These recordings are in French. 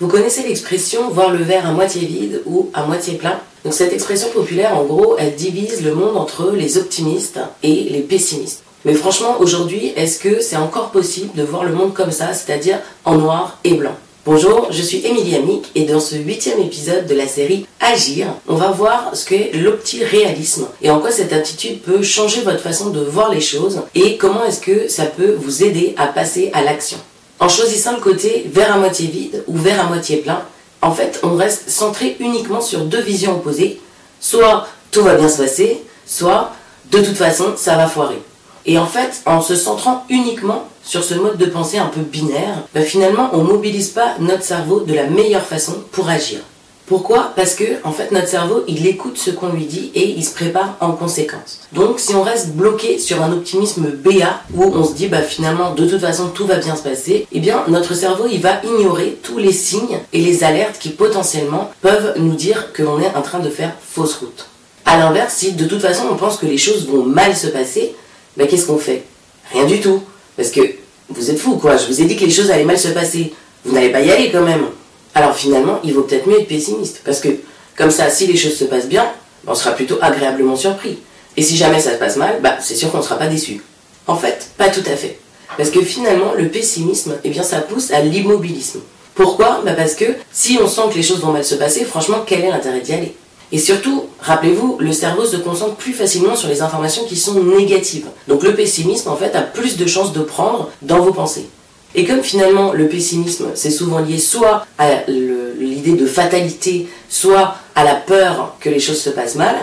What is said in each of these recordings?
Vous connaissez l'expression voir le verre à moitié vide ou à moitié plein? Donc cette expression populaire, en gros, elle divise le monde entre les optimistes et les pessimistes. Mais franchement, aujourd'hui, est-ce que c'est encore possible de voir le monde comme ça, c'est-à-dire en noir et blanc? Bonjour, je suis Émilie Amic et dans ce huitième épisode de la série Agir, on va voir ce qu'est l'opti-réalisme et en quoi cette attitude peut changer votre façon de voir les choses et comment est-ce que ça peut vous aider à passer à l'action. En choisissant le côté verre à moitié vide ou verre à moitié plein, en fait, on reste centré uniquement sur deux visions opposées. Soit tout va bien se passer, soit de toute façon, ça va foirer. Et en fait, en se centrant uniquement sur ce mode de pensée un peu binaire, bah, finalement, on mobilise pas notre cerveau de la meilleure façon pour agir. Pourquoi? Parce que en fait notre cerveau il écoute ce qu'on lui dit et il se prépare en conséquence. Donc si on reste bloqué sur un optimisme BA où on se dit bah finalement de toute façon tout va bien se passer, eh bien notre cerveau il va ignorer tous les signes et les alertes qui potentiellement peuvent nous dire que l'on est en train de faire fausse route. A l'inverse, si de toute façon on pense que les choses vont mal se passer, bah qu'est-ce qu'on fait? Rien du tout. Parce que vous êtes fou quoi, je vous ai dit que les choses allaient mal se passer. Vous n'allez pas y aller quand même alors finalement, il vaut peut-être mieux être pessimiste. Parce que comme ça, si les choses se passent bien, on sera plutôt agréablement surpris. Et si jamais ça se passe mal, bah, c'est sûr qu'on ne sera pas déçu. En fait, pas tout à fait. Parce que finalement, le pessimisme, eh bien, ça pousse à l'immobilisme. Pourquoi? Bah Parce que si on sent que les choses vont mal se passer, franchement, quel est l'intérêt d'y aller? Et surtout, rappelez-vous, le cerveau se concentre plus facilement sur les informations qui sont négatives. Donc le pessimisme, en fait, a plus de chances de prendre dans vos pensées. Et comme finalement le pessimisme, c'est souvent lié soit à l'idée de fatalité, soit à la peur que les choses se passent mal,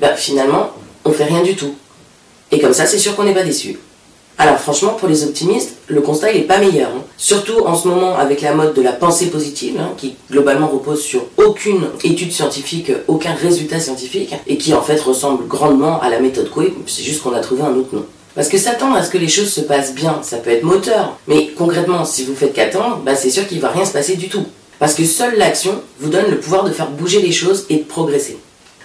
bah, finalement, on fait rien du tout. Et comme ça, c'est sûr qu'on n'est pas déçu. Alors franchement, pour les optimistes, le constat n'est pas meilleur. Hein. Surtout en ce moment avec la mode de la pensée positive, hein, qui globalement repose sur aucune étude scientifique, aucun résultat scientifique, et qui en fait ressemble grandement à la méthode Coué, c'est juste qu'on a trouvé un autre nom. Parce que s'attendre à ce que les choses se passent bien, ça peut être moteur. Mais concrètement, si vous faites qu'attendre, bah c'est sûr qu'il va rien se passer du tout. Parce que seule l'action vous donne le pouvoir de faire bouger les choses et de progresser.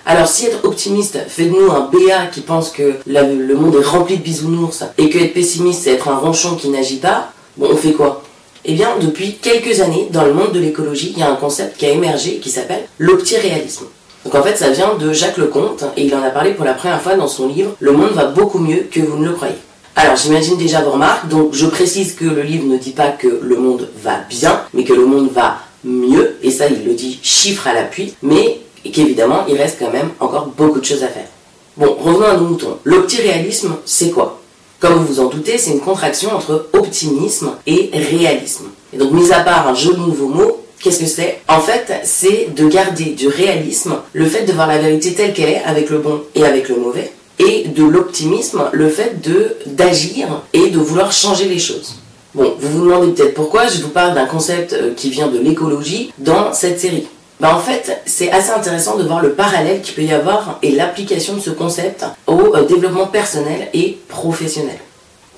Alors si être optimiste fait de nous un BA qui pense que le monde est rempli de bisounours et que être pessimiste c'est être un ronchon qui n'agit pas, bon on fait quoi? Eh bien depuis quelques années dans le monde de l'écologie il y a un concept qui a émergé qui s'appelle l'optiréalisme. Donc en fait, ça vient de Jacques Lecomte et il en a parlé pour la première fois dans son livre Le monde va beaucoup mieux que vous ne le croyez. Alors j'imagine déjà vos remarques, donc je précise que le livre ne dit pas que le monde va bien, mais que le monde va mieux, et ça il le dit chiffre à l'appui, mais qu'évidemment il reste quand même encore beaucoup de choses à faire. Bon, revenons à nos moutons. L'optiréalisme, c'est quoi? Comme vous vous en doutez, c'est une contraction entre optimisme et réalisme. Et donc, mis à part un joli nouveau mot, Qu'est-ce que c'est? En fait, c'est de garder du réalisme, le fait de voir la vérité telle qu'elle est, avec le bon et avec le mauvais, et de l'optimisme, le fait d'agir et de vouloir changer les choses. Bon, vous vous demandez peut-être pourquoi je vous parle d'un concept euh, qui vient de l'écologie dans cette série. Ben en fait, c'est assez intéressant de voir le parallèle qu'il peut y avoir et l'application de ce concept au euh, développement personnel et professionnel.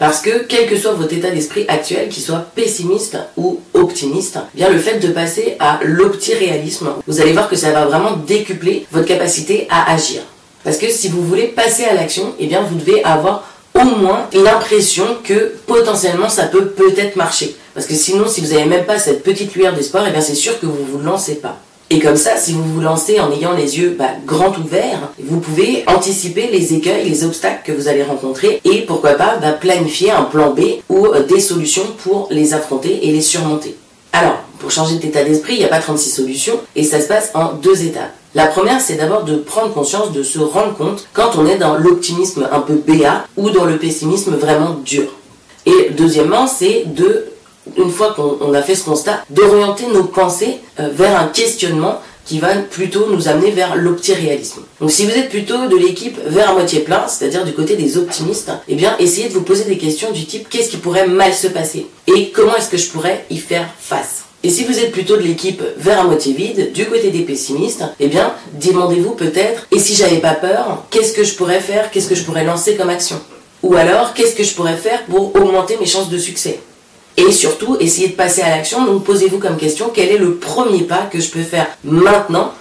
Parce que quel que soit votre état d'esprit actuel, qu'il soit pessimiste ou optimiste, bien le fait de passer à l'optiréalisme, vous allez voir que ça va vraiment décupler votre capacité à agir. Parce que si vous voulez passer à l'action, eh bien vous devez avoir au moins l'impression que potentiellement ça peut peut-être marcher. Parce que sinon, si vous n'avez même pas cette petite lueur d'espoir, eh bien c'est sûr que vous ne vous lancez pas. Et comme ça, si vous vous lancez en ayant les yeux bah, grands ouverts, vous pouvez anticiper les écueils, les obstacles que vous allez rencontrer et pourquoi pas bah, planifier un plan B ou euh, des solutions pour les affronter et les surmonter. Alors, pour changer d'état d'esprit, il n'y a pas 36 solutions et ça se passe en deux étapes. La première, c'est d'abord de prendre conscience, de se rendre compte quand on est dans l'optimisme un peu BA ou dans le pessimisme vraiment dur. Et deuxièmement, c'est de une fois qu'on a fait ce constat, d'orienter nos pensées euh, vers un questionnement qui va plutôt nous amener vers l'optiréalisme. Donc si vous êtes plutôt de l'équipe vers à moitié plein, c'est-à-dire du côté des optimistes, eh bien essayez de vous poser des questions du type qu'est-ce qui pourrait mal se passer? Et comment est-ce que je pourrais y faire face? Et si vous êtes plutôt de l'équipe vers à moitié vide, du côté des pessimistes, eh bien demandez-vous peut-être et si j'avais pas peur, qu'est-ce que je pourrais faire, qu'est-ce que je pourrais lancer comme action? Ou alors qu'est-ce que je pourrais faire pour augmenter mes chances de succès? Et surtout, essayez de passer à l'action. Donc, posez-vous comme question quel est le premier pas que je peux faire maintenant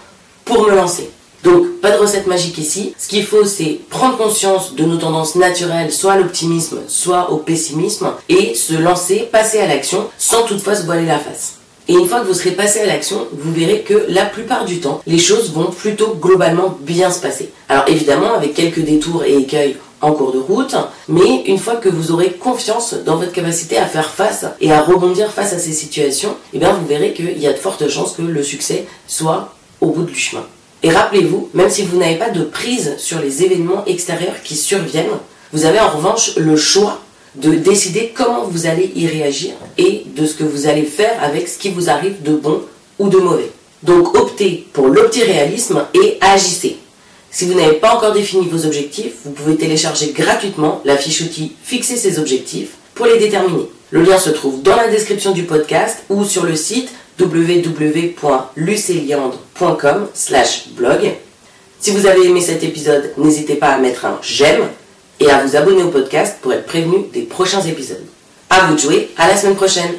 pour me lancer? Donc, pas de recette magique ici. Ce qu'il faut, c'est prendre conscience de nos tendances naturelles, soit à l'optimisme, soit au pessimisme, et se lancer, passer à l'action, sans toutefois se voiler la face. Et une fois que vous serez passé à l'action, vous verrez que la plupart du temps, les choses vont plutôt globalement bien se passer. Alors évidemment, avec quelques détours et écueils en cours de route, mais une fois que vous aurez confiance dans votre capacité à faire face et à rebondir face à ces situations, eh bien vous verrez qu'il y a de fortes chances que le succès soit au bout du chemin. Et rappelez-vous, même si vous n'avez pas de prise sur les événements extérieurs qui surviennent, vous avez en revanche le choix de décider comment vous allez y réagir et de ce que vous allez faire avec ce qui vous arrive de bon ou de mauvais. Donc optez pour l'optiréalisme et agissez. Si vous n'avez pas encore défini vos objectifs, vous pouvez télécharger gratuitement la fiche outil Fixer ses objectifs pour les déterminer. Le lien se trouve dans la description du podcast ou sur le site www.luceliandre.com blog. Si vous avez aimé cet épisode, n'hésitez pas à mettre un j'aime et à vous abonner au podcast pour être prévenu des prochains épisodes. À vous de jouer, à la semaine prochaine